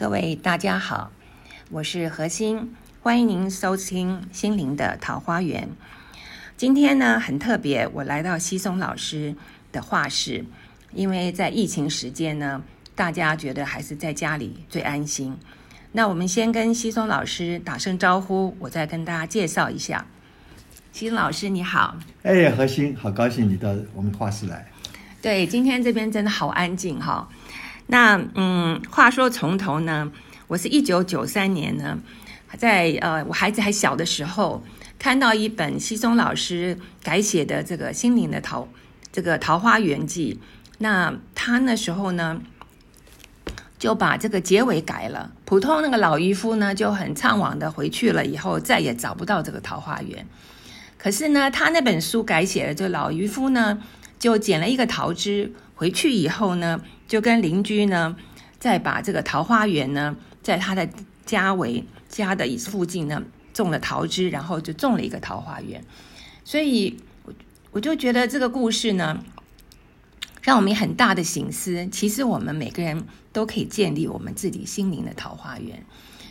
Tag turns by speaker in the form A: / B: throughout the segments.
A: 各位大家好，我是何心，欢迎您收听心灵的桃花源。今天呢很特别，我来到西松老师的画室，因为在疫情时间呢，大家觉得还是在家里最安心。那我们先跟西松老师打声招呼，我再跟大家介绍一下。西松老师你好，
B: 哎，何心，好高兴你到我们画室来。
A: 对，今天这边真的好安静哈。那嗯，话说从头呢，我是一九九三年呢，在呃我孩子还小的时候，看到一本西松老师改写的这个心灵的桃这个《桃花源记》，那他那时候呢，就把这个结尾改了。普通那个老渔夫呢，就很怅惘的回去了，以后再也找不到这个桃花源。可是呢，他那本书改写了，这老渔夫呢，就捡了一个桃枝。回去以后呢，就跟邻居呢，再把这个桃花源呢，在他的家围家的附近呢，种了桃枝，然后就种了一个桃花源。所以，我我就觉得这个故事呢，让我们很大的醒思。其实我们每个人都可以建立我们自己心灵的桃花源。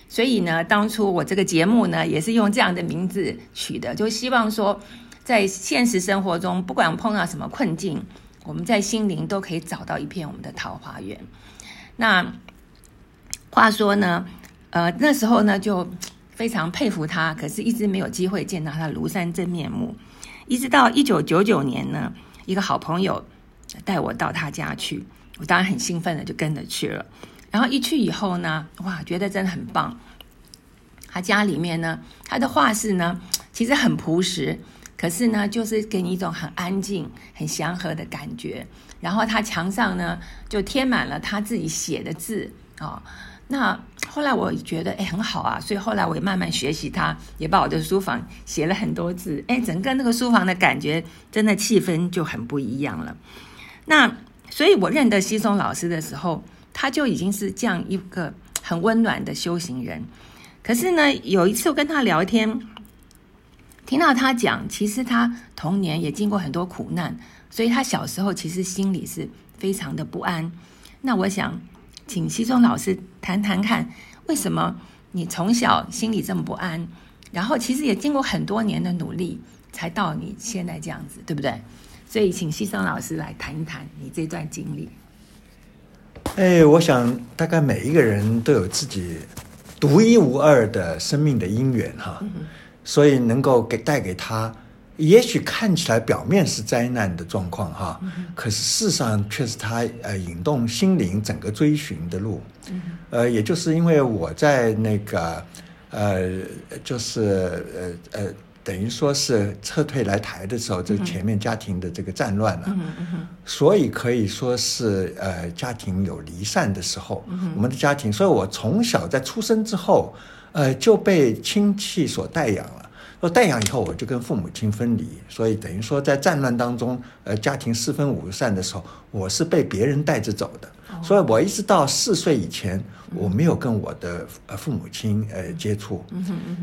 A: 所以呢，当初我这个节目呢，也是用这样的名字取的，就希望说，在现实生活中，不管碰到什么困境。我们在心灵都可以找到一片我们的桃花源。那话说呢，呃，那时候呢就非常佩服他，可是一直没有机会见到他庐山真面目。一直到一九九九年呢，一个好朋友带我到他家去，我当然很兴奋的就跟着去了。然后一去以后呢，哇，觉得真的很棒。他家里面呢，他的画室呢，其实很朴实。可是呢，就是给你一种很安静、很祥和的感觉。然后他墙上呢，就贴满了他自己写的字啊。那后来我觉得，哎，很好啊。所以后来我也慢慢学习他，也把我的书房写了很多字。哎，整个那个书房的感觉，真的气氛就很不一样了。那所以我认得西松老师的时候，他就已经是这样一个很温暖的修行人。可是呢，有一次我跟他聊天。听到他讲，其实他童年也经过很多苦难，所以他小时候其实心里是非常的不安。那我想请西中老师谈谈看，为什么你从小心里这么不安？然后其实也经过很多年的努力，才到你现在这样子，对不对？所以请西松老师来谈一谈你这段经历。
B: 哎，我想大概每一个人都有自己独一无二的生命的因缘哈。所以能够给带给他，也许看起来表面是灾难的状况哈，可是事实上却是他呃引动心灵整个追寻的路。呃，也就是因为我在那个呃，就是呃呃，等于说是撤退来台的时候，这前面家庭的这个战乱了，所以可以说是呃家庭有离散的时候，我们的家庭，所以我从小在出生之后。呃，就被亲戚所带养了。说带养以后，我就跟父母亲分离，所以等于说在战乱当中，呃，家庭四分五散的时候，我是被别人带着走的。所以我一直到四岁以前，我没有跟我的呃父母亲呃接触。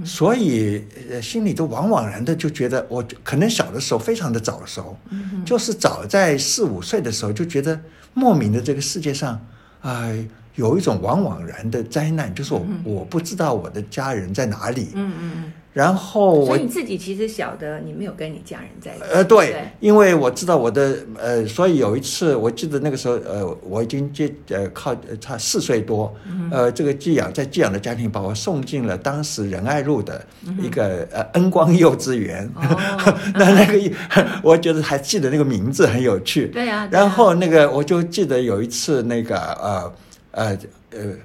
B: 所以呃心里都往往然的就觉得，我可能小的时候非常的早熟，就是早在四五岁的时候就觉得莫名的这个世界上，哎。有一种往往然的灾难，就是我我不知道我的家人在哪里。嗯嗯嗯。然后，
A: 所以你自己其实晓得你没有跟你家人在一起。
B: 呃，对，因为我知道我的呃，所以有一次我记得那个时候呃，我已经接呃靠差四岁多，呃，这个寄养在寄养的家庭把我送进了当时仁爱路的一个呃恩光幼稚园。那那个 我觉得还记得那个名字很有趣。
A: 对呀。
B: 然后那个我就记得有一次那个呃。呃呃，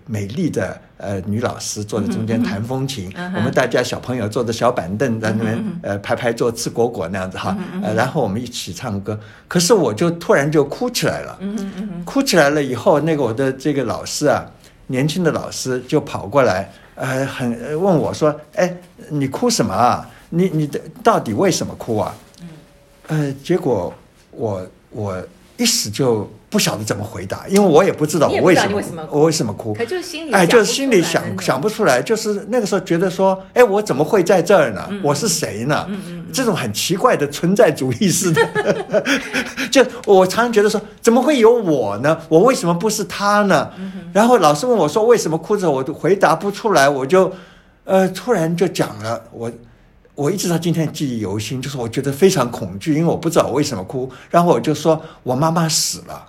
B: 美丽的呃女老师坐在中间弹风琴，我们大家小朋友坐着小板凳在那边呃排排坐吃果果那样子哈，呃然后我们一起唱歌，可是我就突然就哭起来了，哭起来了以后，那个我的这个老师啊，年轻的老师就跑过来，呃很问我说，哎你哭什么啊？你你的到底为什么哭啊？呃结果我我一时就不晓得怎么回答，因为我也不知道我为什么我为什么哭
A: 可。就是心里
B: 哎，
A: 想
B: 想想不出来，就是那个时候觉得说，哎，我怎么会在这儿呢？
A: 嗯
B: 我是谁呢？这种很奇怪的存在主义似的，就我常常觉得说，怎么会有我呢？我为什么不是他呢？
A: 嗯
B: 然后老师问我说为什么哭着，我都回答不出来，我就呃突然就讲了，我我一直到今天记忆犹新，就是我觉得非常恐惧，因为我不知道我为什么哭，然后我就说我妈妈死了。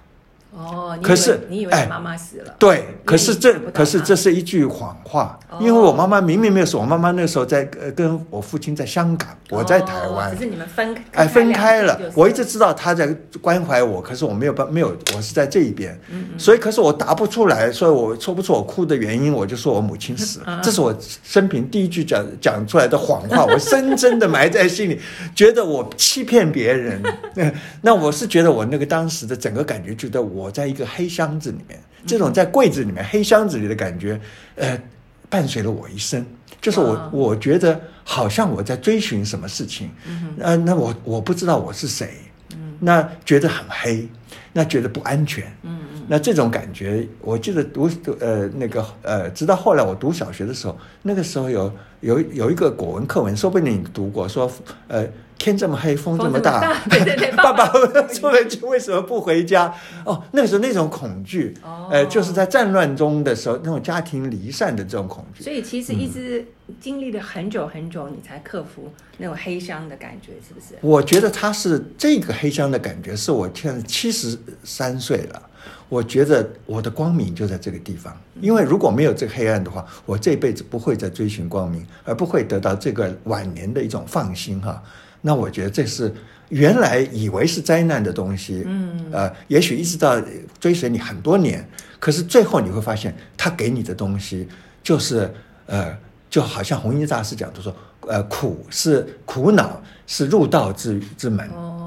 A: 哦，
B: 可是
A: 你以为妈妈死了？
B: 对，可是这可是这是一句谎话，
A: 哦。
B: 因为我妈妈明明没有死，我妈妈那时候在呃跟我父亲在香港，我在台湾
A: 哦只，是你们分开
B: 哎分开了
A: 就是，
B: 我一直知道他在关怀我，可是我没有办没有，我是在这一边，
A: 嗯
B: 所以可是我答不出来，所以我说不出我哭的原因，我就说我母亲死
A: 嗯。
B: 了，这是我生平第一句讲讲出来的谎话，我深深的埋在心里，觉得我欺骗别人，嗯 那我是觉得我那个当时的整个感觉，觉得我在一个黑箱子里面，这种在柜子里面黑箱子里的感觉，呃，伴随了我一生。就是我
A: 哇，
B: 我觉得好像我在追寻什么事情，呃，那我我不知道我是谁，嗯。那觉得很黑，那觉得不安全，
A: 嗯
B: 那这种感觉，我记得读呃那个呃，直到后来我读小学的时候，那个时候有有有一个国文课文，说不定你读过，说呃天这么黑，风这么大，
A: 么大对对对
B: 爸爸出门去为什么不回家？哦，那个时候那种恐惧，
A: 哦
B: 呃，就是在战乱中的时候，那种家庭离散的这种恐惧。
A: 所以其实一直经历了很久很久，你才克服那种黑箱的感觉，是不是？
B: 我觉得他是这个黑箱的感觉，是我现在七十三岁了。我觉得我的光明就在这个地方，因为如果没有这个黑暗的话，我这辈子不会再追寻光明，而不会得到这个晚年的一种放心哈。那我觉得这是原来以为是灾难的东西，嗯，呃，也许一直到追随你很多年，可是最后你会发现，他给你的东西就是呃，就好像弘一大师讲的说，呃，苦是苦恼是入道之之门，
A: 哦，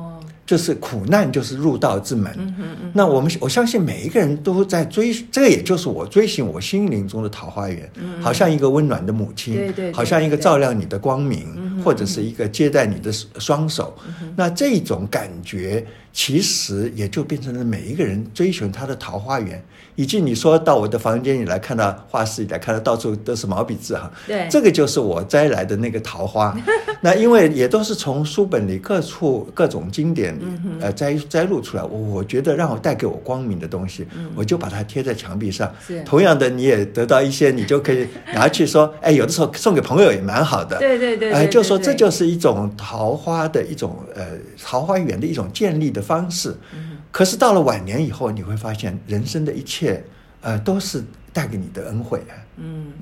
B: 就是苦难就是入道之门。
A: 嗯嗯，
B: 那我们我相信每一个人都在追，这个也就是我追寻我心灵中的桃花源，好像一个温暖的母亲，
A: 嗯对对对
B: 好像一个照亮你的光明，
A: 嗯
B: 或者是一个接待你的双手。那这种感觉，其实也就变成了每一个人追寻他的桃花源。以及你说到我的房间里来看到画室里来看到到处都是毛笔字哈，
A: 对
B: 这个就是我摘来的那个桃花。那因为也都是从书本里各处各种经典里呃摘摘录出来，我我觉得让我带给我光明的东西，我就把它贴在墙壁上
A: 是。
B: 同样的，你也得到一些，你就可以拿去说，哎，有的时候送给朋友也蛮好的。
A: 对对对对
B: 哎，就说这就是一种桃花的一种呃桃花源的一种建立的方式。可是到了晚年以后，你会发现人生的一切呃都是带给你的恩惠啊。
A: 嗯，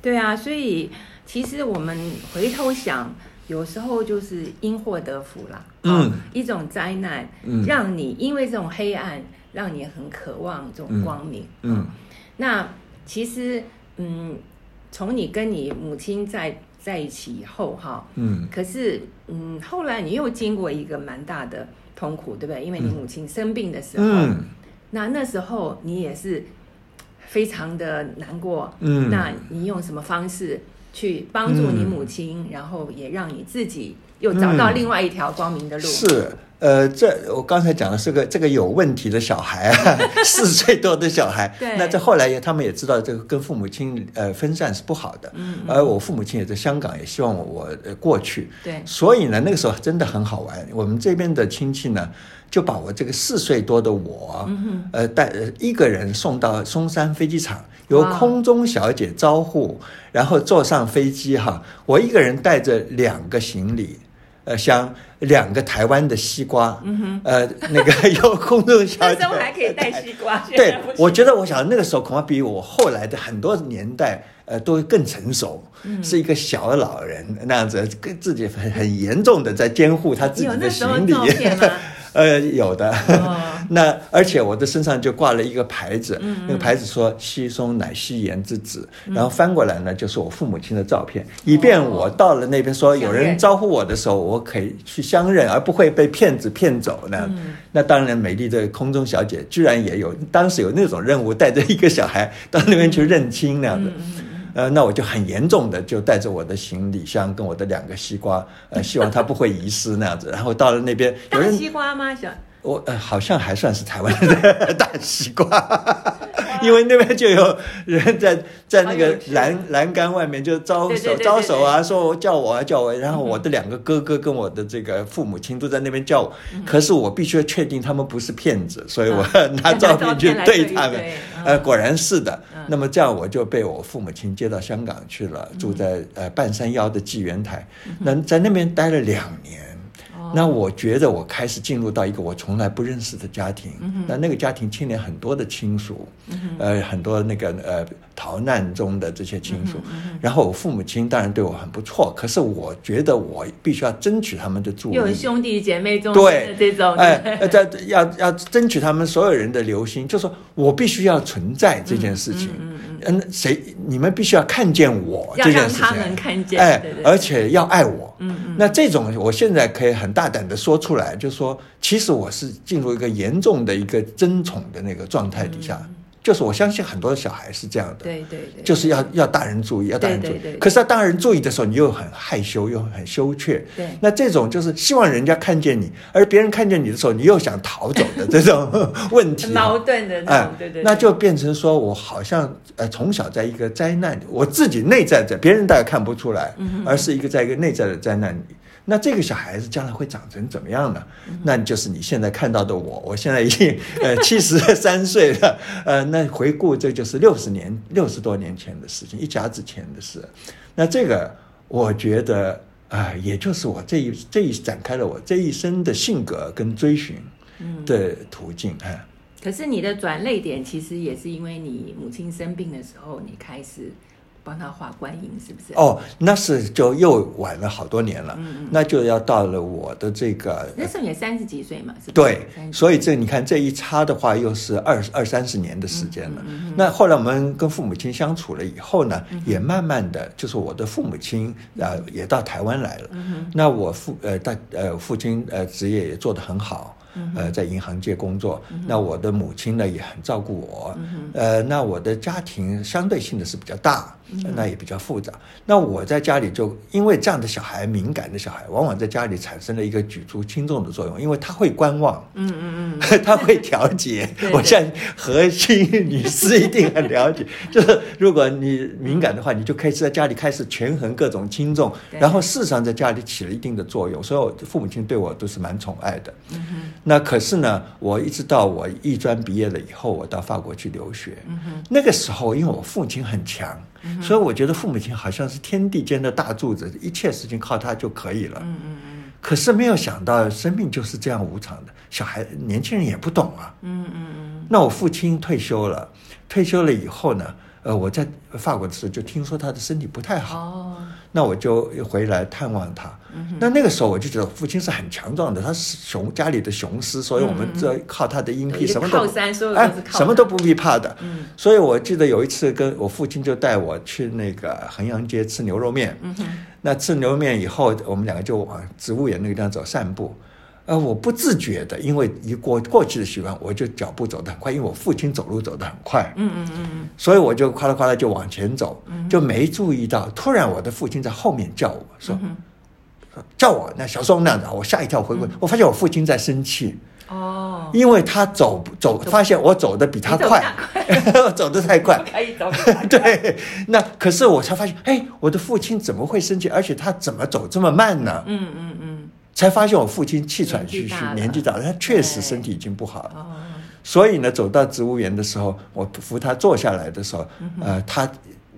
A: 对啊，所以其实我们回头想，有时候就是因祸得福啦。
B: 嗯
A: 哦一种灾难，
B: 嗯
A: 让你因为这种黑暗，让你很渴望这种光明。
B: 嗯
A: 哦那其实，嗯，从你跟你母亲在在一起以后，哈，
B: 嗯
A: 可是，嗯，后来你又经过一个蛮大的痛苦，对不对？因为你母亲生病的时候，
B: 嗯。
A: 那那时候你也是非常的难过，
B: 嗯。
A: 那你用什么方式去帮助你母亲，然后也让你自己又找到另外一条光明的路？
B: 是，呃，这我刚才讲的是个这个有问题的小孩啊，四岁多的小孩。
A: 对
B: 那这后来也他们也知道这个跟父母亲呃分散是不好的。
A: 嗯
B: 而我父母亲也在香港，也希望我我呃过去。
A: 对
B: 所以呢，那个时候真的很好玩。我们这边的亲戚呢，就把我这个四岁多的我，
A: 嗯
B: 呃，带呃一个人送到松山飞机场，由空中小姐招呼，然后坐上飞机哈。我一个人带着两个行李。呃，像两个台湾的西瓜，呃，那个有空中小姐。
A: 那时候还可以带西瓜，
B: 对我觉得我想那个时候恐怕比我后来的很多年代，呃，都更成熟，
A: 嗯。
B: 是一个小老人那样子，跟自己很很严重的在监护他自己的
A: 有那时候
B: 行李。
A: 照片吗。
B: 呃，有的。
A: 哦
B: 那而且我的身上就挂了一个牌子，
A: 嗯
B: 那个牌子说“西松乃西颜之子”，然后翻过来呢就是我父母亲的照片，以便我到了那边说有人招呼我的时候，我可以去相认，而不会被骗子骗走呢。
A: 嗯
B: 那当然，美丽的空中小姐居然也有，当时有那种任务，带着一个小孩到那边去认亲那样子。呃，那我就很严重的就带着我的行李箱跟我的两个西瓜，呃，希望它不会遗失那样子。然后到了那边，有人
A: 西瓜吗？小
B: 我呃好像还算是台湾的大西瓜，因为那边就有人在在那个栏栏杆外面就招手招手啊，说我叫我啊叫我，然后我的两个哥哥跟我的这个父母亲都在那边叫我，可是我必须要确定他们不是骗子，所以我 拿照片去对他们，呃果然是的，那么这样我就被我父母亲接到香港去了，住在呃半山腰的纪元台，那在那边待了两年。那我觉得我开始进入到一个我从来不认识的家庭，那那个家庭牵连很多的亲属，呃，很多那个呃逃难中的这些亲属，然后我父母亲当然对我很不错，可是我觉得我必须要争取他们的注意，
A: 有兄弟姐妹中
B: 对
A: 这种，
B: 哎，在要要争取他们所有人的留心，就说我必须要存在这件事情，嗯，谁你们必须要看见我这件事情，
A: 他们看见，
B: 哎，而且要爱我，嗯嗯，那这种我现在可以很大。大胆的说出来，就说其实我是进入一个严重的一个争宠的那个状态底下，就是我相信很多小孩是这样的，
A: 对对对，
B: 就是要要大人注意，要大人注意。可是要大人注意的时候，你又很害羞，又很羞怯。
A: 对，
B: 那这种就是希望人家看见你，而别人看见你的时候，你又想逃走的这种 问题，
A: 矛盾的，哎，对对，
B: 那就变成说我好像呃从小在一个灾难里，我自己内在在，别人大概看不出来，而是一个在一个内在的灾难里。那这个小孩子将来会长成怎么样呢？那就是你现在看到的我，我现在已经呃 七十三岁了，呃，那回顾这就是六十年六十多年前的事情，一甲子前的事。那这个我觉得啊，也就是我这一这一展开了我这一生的性格跟追寻的途径啊。
A: 可是你的转泪点其实也是因为你母亲生病的时候，你开始。帮他画观音是不是？哦，
B: 那是就又晚了好多年了。嗯嗯，那就要到了我的这个。
A: 那时候也三十几岁嘛，是
B: 对，所以这你看这一差的话，又是二二三十年的时间了。那后来我们跟父母亲相处了以后呢，也慢慢的就是我的父母亲啊也到台湾来了。那我父呃大呃父亲呃职业也做得很好。呃，在银行界工作，那我的母亲呢也很照顾我，呃，那我的家庭相对性的是比较大，那也比较复杂。那我在家里就因为这样的小孩，敏感的小孩，往往在家里产生了一个举足轻重的作用，因为他会观望，嗯嗯嗯，他会调节。我像核心女士一定很了解，就是如果你敏感的话，你就可以在家里开始权衡各种轻重，然后事实上在家里起了一定的作用，所以我父母亲对我都是蛮宠爱的。那可是呢，我一直到我艺专毕业了以后，我到法国去留学。那个时候，因为我父亲很强，所以我觉得父母亲好像是天地间的大柱子，一切事情靠他就可以了。嗯嗯嗯。可是没有想到，生命就是这样无常的。小孩、年轻人也不懂啊。嗯嗯嗯。那我父亲退休了，退休了以后呢？呃，我在法国的时候就听说他的身体不太好，那我就回来探望他。那那个时候我就觉得父亲是很强壮的，他是雄家里的雄狮，所以我们这靠他的阴屁什么都
A: 哎，
B: 什么都不必怕的。所以我记得有一次跟我父亲就带我去那个衡阳街吃牛肉面。那吃牛肉面以后，我们两个就往植物园那个地方走散步。呃，我不自觉的，因为一过过去的习惯，我就脚步走得很快，因为我父亲走路走得很快，嗯嗯嗯嗯，所以我就夸啦夸啦就往前走，就没注意到，突然我的父亲在后面叫我说，叫我那小时候那样子，我吓一跳，回过，我发现我父亲在生气，哦，因为他走走，发现我走的比他快，走得太快，
A: 可以走，
B: 对，那可是我才发现，哎，我的父亲怎么会生气，而且他怎么走这么慢呢？嗯嗯嗯。才发现我父亲气喘吁吁，年纪大了，他确实身体已经不好了。所以呢，走到植物园的时候，我扶他坐下来的时候，呃，他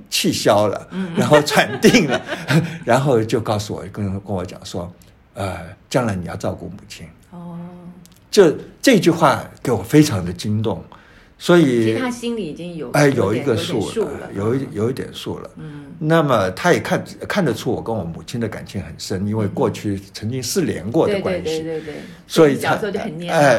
B: 气消了，然后喘定了，然后就告诉我，跟跟我讲说，呃，将来你要照顾母亲。哦，这这句话给我非常的惊动。所以，
A: 其实他心里已经有
B: 哎
A: 有
B: 一个数
A: 了，
B: 有一有一点数了。嗯，那么他也看看得出我跟我母亲的感情很深，因为过去曾经失联过的关系。
A: 对对对对。
B: 所以
A: 小时候就很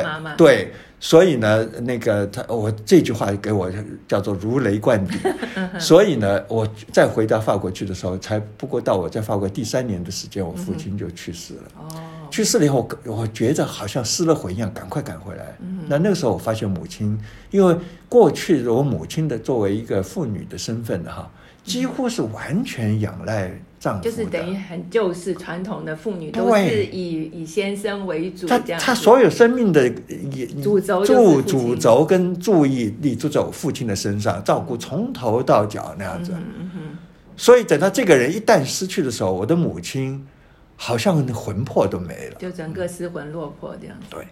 A: 妈妈。
B: 对，所以呢，那个他我这句话给我叫做如雷贯顶。所以呢，我再回到法国去的时候，才不过到我在法国第三年的时间，我父亲就去世了。哦。去世了以后，我我觉得好像失了魂一样，赶快赶回来。
A: 嗯
B: 那那个时候我发现母亲，因为过去我母亲的作为一个妇女的身份哈，几乎是完全仰赖丈夫，
A: 就是等于很旧式传统的妇女都
B: 对
A: 是以以先生为主，
B: 她
A: 这样子
B: 她所有生命的也
A: 主轴就是
B: 注
A: 父亲
B: 主轴跟注意力都在我父亲的身上，照顾从头到脚那样子。
A: 嗯嗯嗯
B: 所以等到这个人一旦失去的时候，我的母亲好像魂魄都没了。
A: 就整个失魂落魄这样子。
B: 对，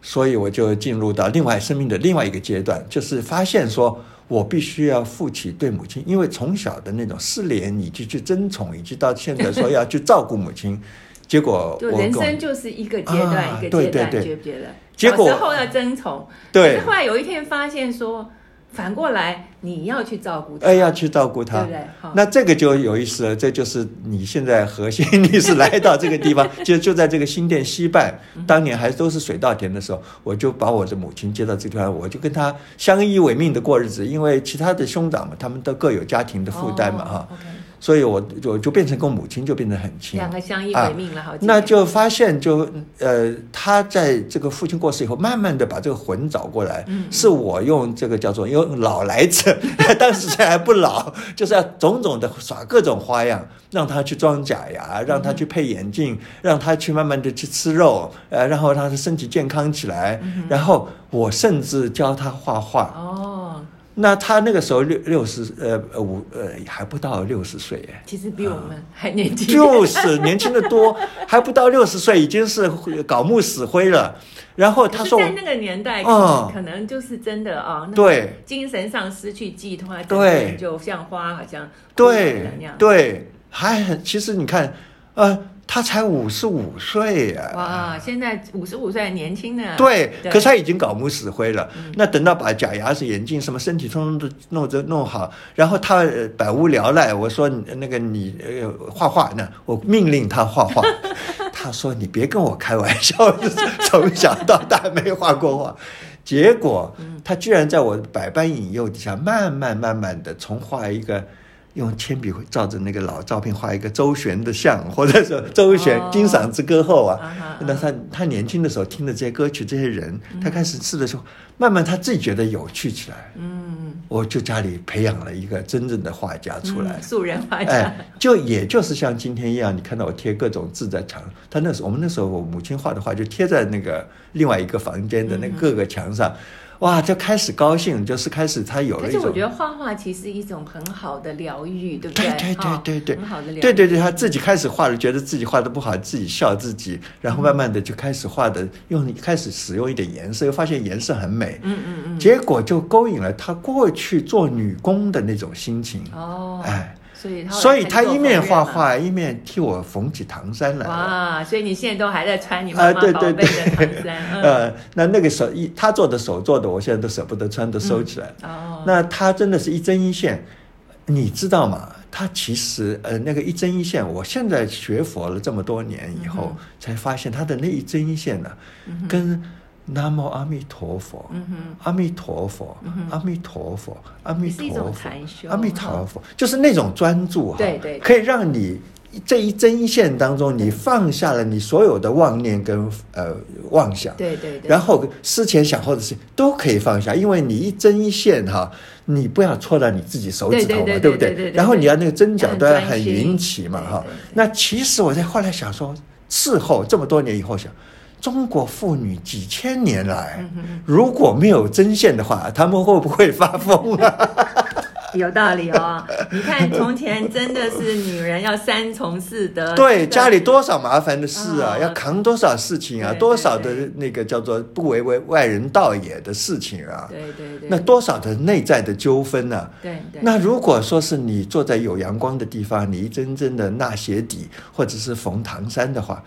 B: 所以我就进入到另外生命的另外一个阶段，就是发现说我必须要负起对母亲，因为从小的那种失联，以及去争宠，以及到现在说要去照顾母亲，结果
A: 就人生就是一个阶段、
B: 啊
A: 一个阶段，
B: 对对对
A: 觉不觉得？
B: 结果
A: 小时候要争宠，
B: 对
A: 可是后来有一天发现说，反过来你要去照顾他，
B: 哎要去照顾他。
A: 对不。对？好。
B: 那这个就有意思了，这就是你现在核心，你是来到这个地方，就就在这个新店西半，当年还都是水稻田的时候，我就把我的母亲接到这个地方，我就跟她相依为命的过日子，因为其他的兄长们他们都各有家庭的负担嘛哈，所以我就就变成跟母亲就变得很亲。
A: 两个相依为命了，好
B: 那就发现就呃，他在这个父亲过世以后，慢慢的把这个魂找过来，
A: 嗯。
B: 是我用这个叫做用老来者，当时还不老，就是要种种的耍各种花样，让他去装假牙，让他去配眼镜，让他去慢慢的去吃肉，呃，然后让他身体健康起来，然后我甚至教他画画。
A: 哦，
B: 那他那个时候六六十呃呃五呃还不到六十岁哎。
A: 其实比我们还年轻，
B: 就是年轻的多，还不到六十岁，已经是搞木死灰了。然后他说
A: 在那个年代，可
B: 嗯
A: 能可能就是真的啊，那
B: 对
A: 精神上失去寄托，
B: 对
A: 就像花，好像
B: 对
A: 那样。
B: 对，还很其实你看，呃，他才五十五岁啊。
A: 哇，现在五十五岁年轻的，
B: 对，
A: 对
B: 可是他已经搞木死灰了。那等到把假牙、齿眼镜、什么身体通通都弄着弄好，然后他呃百无聊赖，我说那个你呃画画呢，我命令他画画。他说你别跟我开玩笑，从小到大没画过画。结果他居然在我百般引诱底下，慢慢慢慢的从画一个。用铅笔照着那个老照片画一个周璇的像，或者说周璇
A: 哦《
B: 金嗓子歌后》啊，那他他年轻的时候听的这些歌曲，这些人，他开始试的时候，慢慢他自己觉得有趣起来。
A: 嗯，
B: 我就家里培养了一个真正的画家出来。
A: 嗯，素人画家，
B: 哎，就也就是像今天一样，你看到我贴各种字在墙，他那时候我们那时候我母亲画的画就贴在那个另外一个房间的那个各个墙上，哇，就开始高兴，就是开始他有了一种
A: 可是我觉。得画画其实一种很好的疗愈，对不
B: 对？
A: 对
B: 对对对对，
A: 很好的疗愈，
B: 对对对，他自己开始画了，觉得自己画的不好，自己笑自己，然后慢慢的就开始画的，用开始使用一点颜色，又发现颜色很美，
A: 嗯嗯嗯，
B: 结果就勾引了他过去做女工的那种心情，
A: 哦，
B: 哎，
A: 所以他
B: 所以他一面画画，一面替我缝起唐衫来了。
A: 哇，所以你现在都还在穿你妈
B: 啊，
A: 妈
B: 对对
A: 宝贝的
B: 对
A: 唐衫，，嗯，
B: 呃，那那个手一他做的手做的，我现在都舍不得穿，都收起来了。
A: 哦，
B: 那他真的是一针一线，你知道吗？他其实呃，那个一针一线，我现在学佛了这么多年以后，
A: 嗯
B: 才发现他的那一针一线呢、跟南无阿弥陀佛，阿弥陀佛，阿弥陀佛，阿弥陀佛，阿弥陀佛，就是那种专注哈，
A: 对对对。
B: 可以让你这一针一线当中，你放下了你所有的妄念跟呃妄想，
A: 对对对，
B: 然后思前想后的事情都可以放下，因为你一针一线哈，你不要戳到你自己手指头嘛，
A: 对
B: 不
A: 对？
B: 然后你要那个针脚都要很
A: 要很专心。
B: 匀齐嘛哈。那其实我在后来想说，事后这么多年以后想。中国妇女几千年来，
A: 嗯
B: 如果没有针线的话，他们会不会发疯啊？
A: 有道理哦。你看从前真的是女人要三从四德，
B: 对，家里多少麻烦的事啊，
A: 哦。
B: 要扛多少事情啊，
A: 对对
B: 多少的那个叫做不为为外人道也的事情啊，
A: 对对对，
B: 那多少的内在的纠纷呢、
A: 对对，
B: 那如果说是你坐在有阳光的地方，你一针针的纳鞋底或者是缝唐衫的话，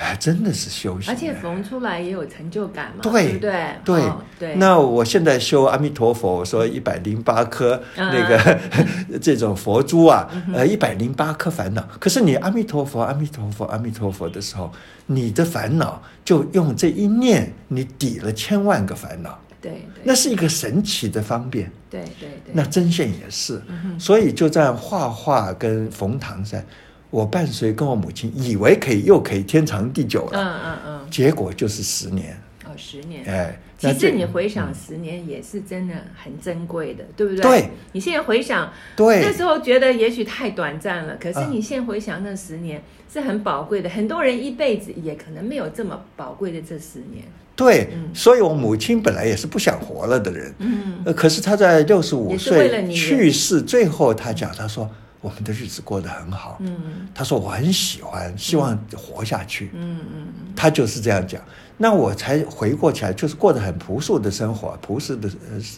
B: 哎，真的是修行。
A: 而且缝出来也有成就感嘛，
B: 对
A: 不对？
B: 对、
A: 哦对，
B: 那我现在修阿弥陀佛，我说一百零八颗
A: 嗯。
B: 那个、这种佛珠啊，呃，一百零八颗烦恼。可是你阿弥陀佛、阿弥陀佛、阿弥陀佛的时候，你的烦恼就用这一念，你抵了千万个烦恼，
A: 对对。
B: 那是一个神奇的方便。
A: 对对对，
B: 那针线也是，
A: 嗯
B: 所以就这样画画跟缝唐衫，我伴随跟我母亲，以为可以又可以天长地久了，
A: 嗯嗯嗯，
B: 结果就是十年。
A: 哦，十年。
B: 哎，
A: 其实你回想十年也是真的很珍贵的，对不对？
B: 对。
A: 你现在回想，
B: 对
A: 那时候觉得也许太短暂了，可是
B: 啊
A: 你现在回想那十年是很宝贵的，很多人一辈子也可能没有这么宝贵的这十年。
B: 对，
A: 嗯
B: 所以我母亲本来也是不想活了的人，
A: 嗯，
B: 呃，可是她在六十五岁去世，最后她讲，她说我们的日子过得很好，
A: 嗯
B: 他说我很喜欢，希望活下去，
A: 嗯嗯
B: 他就是这样讲。那我才回过起来，就是过得很朴素的生活，朴实的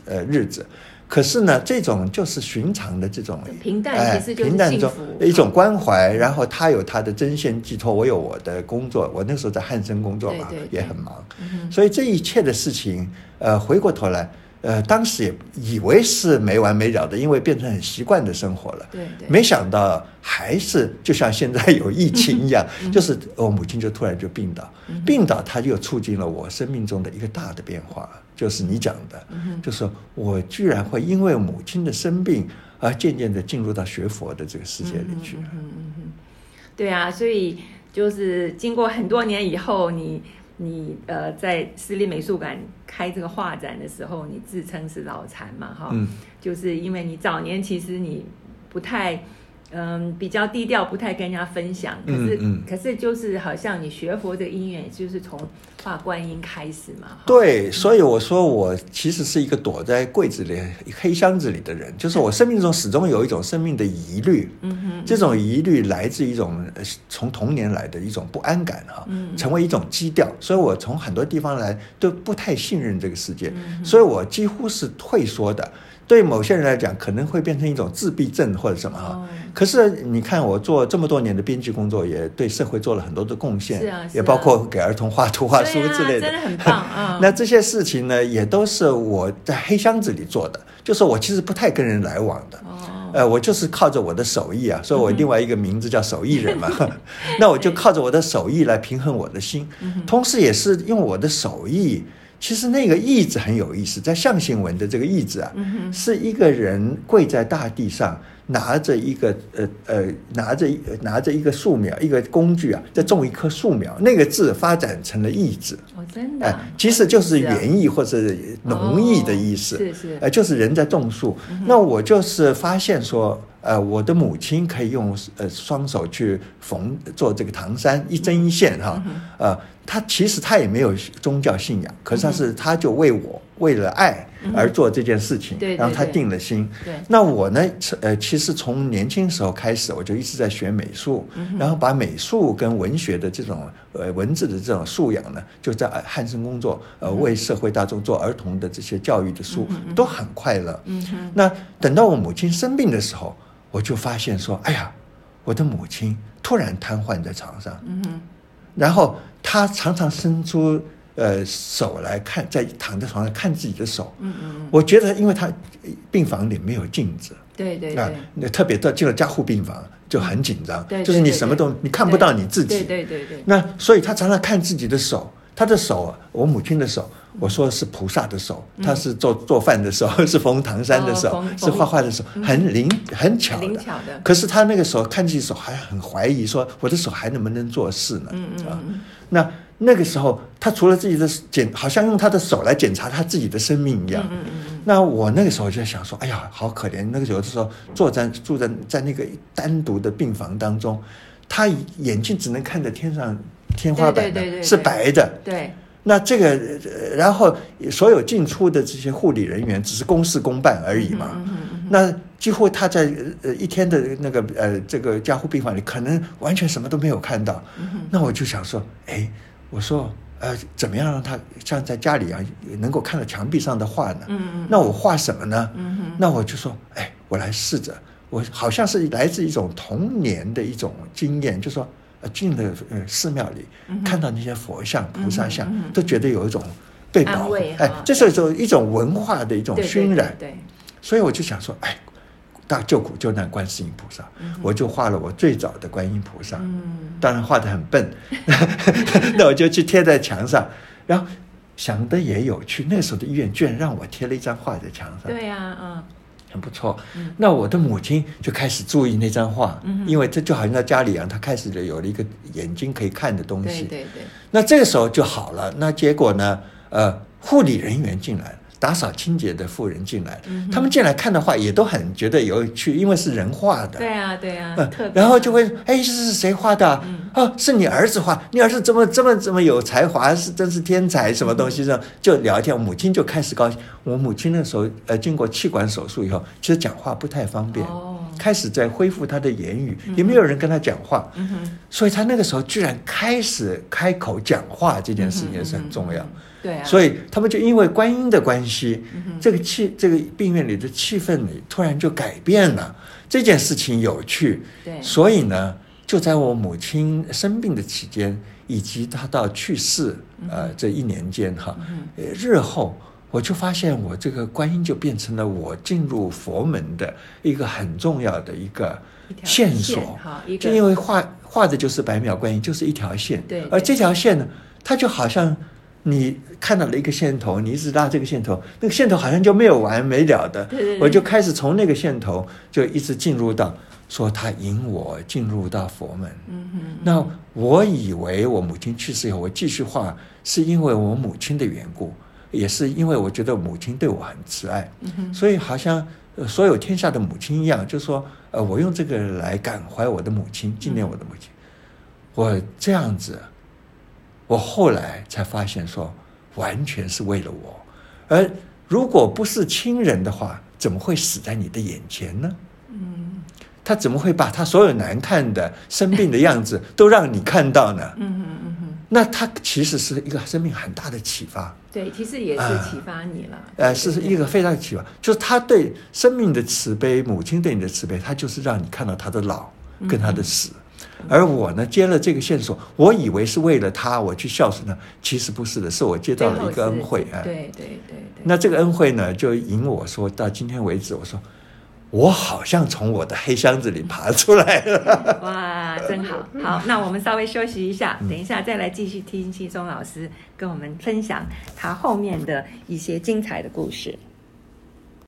B: 呃呃日子。可是呢，这种就是寻常的这种
A: 平淡
B: 哎
A: 其实就是
B: 平淡中一种关怀。然后他有他的针线寄托，我有我的工作。我那时候在汉森工作嘛
A: 对对，对
B: 也很忙。
A: 嗯
B: 所以这一切的事情，呃，回过头来，呃，当时也以为是没完没了的，因为变成很习惯的生活了。
A: 对对
B: 没想到还是就像现在有疫情一样，
A: 嗯
B: 就是我母亲就突然就病倒，病倒，它就促进了我生命中的一个大的变化，就是你讲的，
A: 嗯
B: 就是说我居然会因为母亲的生病而渐渐的进入到学佛的这个世界里去。
A: 嗯嗯嗯嗯，对啊，所以就是经过很多年以后，你你呃在私立美术馆开这个画展的时候，你自称是脑残嘛，哈，
B: 嗯
A: 就是因为你早年其实你不太。嗯，比较低调，不太跟人家分享。可是，
B: 嗯嗯
A: 可是就是好像你学佛这个因缘，就是从画观音开始嘛。哈，
B: 对，所以我说我其实是一个躲在柜子里、黑箱子里的人，就是我生命中始终有一种生命的疑虑。
A: 嗯哼，
B: 这种疑虑来自一种呃从童年来的一种不安感哈、
A: 嗯
B: 成为一种基调，所以我从很多地方来都不太信任这个世界，
A: 嗯
B: 所以我几乎是退缩的。对某些人来讲，可能会变成一种自闭症或者什么哈。
A: 哦
B: 可是你看，我做这么多年的编辑工作，也对社会做了很多的贡献，
A: 是啊
B: 也包括给儿童画图画书之类的，
A: 真的很棒啊
B: 那这些事情呢，也都是我在黑箱子里做的，就是我其实不太跟人来往的。
A: 哦，
B: 呃，我就是靠着我的手艺啊，所以我另外一个名字叫手艺人嘛。那我就靠着我的手艺来平衡我的心，同时也是用我的手艺。其实那个意字很有意思，在象形文的这个意字啊，是一个人跪在大地上，拿着一个呃呃拿着一拿着一个树苗，一个工具啊，在种一棵树苗，那个字发展成了意字。
A: 哦，真的
B: 其实就是园艺或者农艺的意思，
A: 哦是是
B: 呃，就是人在种树。那我就是发现说，呃，我的母亲可以用呃双手去缝做这个唐山一针一线哈，呃，她其实他也没有宗教信仰，可是他是他就为我为了爱而做这件事情，然后
A: 他
B: 定了心。那我呢，呃，其实从年轻时候开始，我就一直在学美术，然后把美术跟文学的这种呃文字的这种素养呢，就在呃汉森工作，呃，为社会大众做儿童的这些教育的书，都很快乐。那等到我母亲生病的时候，我就发现说，哎呀，我的母亲突然瘫痪在床上，然后他常常伸出呃手来看，在躺在床上看自己的手。
A: 嗯嗯嗯，
B: 我觉得，因为他病房里没有镜子，啊
A: 对对对，，
B: 那特别到进了加护病房就很紧张，
A: 对，
B: 就是你什么都你看不到你自己。
A: 对对对对，
B: 那所以他常常看自己的手，他的手，我母亲的手，我说是菩萨的手，他是做做饭的手，是缝唐山的手，是画画的手，很灵很巧的。可是他那个时候看自己手还很怀疑，说我的手还能不能做事呢？啊，那那个时候，他除了自己的检，好像用他的手来检查他自己的生命一样。那我那个时候就在想说，哎呀，好可怜。那个有的时候坐在住在在那个单独的病房当中，他眼睛只能看着天上天花板的，是白的。
A: 对，
B: 那这个，呃然后所有进出的这些护理人员只是公事公办而已嘛。那几乎他在呃一天的那个呃这个加护病房里，可能完全什么都没有看到。那我就想说，哎，我说呃，怎么样让他像在家里一样能够看到墙壁上的画呢？那我画什么呢？那我就说，哎，我来试着，我好像是来自一种童年的一种经验，就说。呃，进了呃寺庙里，看到那些佛像、菩萨像，都觉得有一种被保护哎，这是一种一种文化的一种熏染。
A: 对。
B: 所以我就想说，哎，大救苦救难观世音菩萨，我就画了我最早的观音菩萨，
A: 嗯。
B: 当然画的很笨，那我就去贴在墙上，然后想的也有趣，那时候的医院居然让我贴了一张画在墙上，
A: 对呀，嗯，
B: 很不错。那我的母亲就开始注意那张画，
A: 嗯
B: 因为这就好像在家里一样，她开始有了一个眼睛可以看的东西。
A: 对对对，
B: 那这个时候就好了。那结果呢？呃，护理人员进来了，打扫清洁的妇人进来他们进来看的话也都很觉得有趣，因为是人画的。
A: 对啊对啊，
B: 嗯然后就会，哎，这是谁画的啊？
A: 嗯
B: 哦，是你儿子画，你儿子这么这么这么有才华，是真是天才，什么东西这样就聊天。我母亲就开始高兴。我母亲那时候，呃，经过气管手术以后，其实讲话不太方便，
A: 哦
B: 开始在恢复她的言语，也没有人跟她讲话，所以她那个时候居然开始开口讲话，这件事情也是很重要。
A: 对啊，
B: 所以他们就因为观音的关系，
A: 嗯
B: 这个气这个病院里的气氛里突然就改变了。这件事情有趣，
A: 对。
B: 所以呢，就在我母亲生病的期间，以及她到去世呃这一年间哈，呃日后我就发现我这个观音就变成了我进入佛门的一个很重要的一个线
A: 线
B: 索就因为画画的就是百秒观音，就是一条线，
A: 对对
B: 而这条线呢，它就好像。你看到了一个线头，你一直拉这个线头，那个线头好像就没有完没了的。
A: 对对对
B: 我就开始从那个线头就一直进入到说他引我进入到佛门。
A: 嗯哼，
B: 那我以为我母亲去世以后，我继续画，是因为我母亲的缘故，也是因为我觉得母亲对我很慈爱，
A: 嗯
B: 所以好像、呃所有天下的母亲一样，就说呃，我用这个来感怀我的母亲，纪念我的母亲。我这样子，我后来才发现说，完全是为了我，而如果不是亲人的话，怎么会死在你的眼前呢？
A: 嗯
B: 他怎么会把他所有难看的生病的样子都让你看到呢？
A: 嗯哼嗯哼，
B: 那他其实是一个生命很大的启发，
A: 对，其实也是
B: 啊
A: 启发你了，
B: 呃，是一个非常启发，就是他对生命的慈悲，母亲对你的慈悲，他就是让你看到他的老跟他的死。而我呢，接了这个线索，我以为是为了他，我去孝顺他，其实不是的，是我接到了一个恩惠，啊，
A: 对对对对，
B: 那这个恩惠呢，就引我说到今天为止，我说我好像从我的黑箱子里爬出来了。
A: 哇，真好！好，那我们稍微休息一下，等一下再来继续听西宗老师跟我们分享他后面的一些精彩的故事。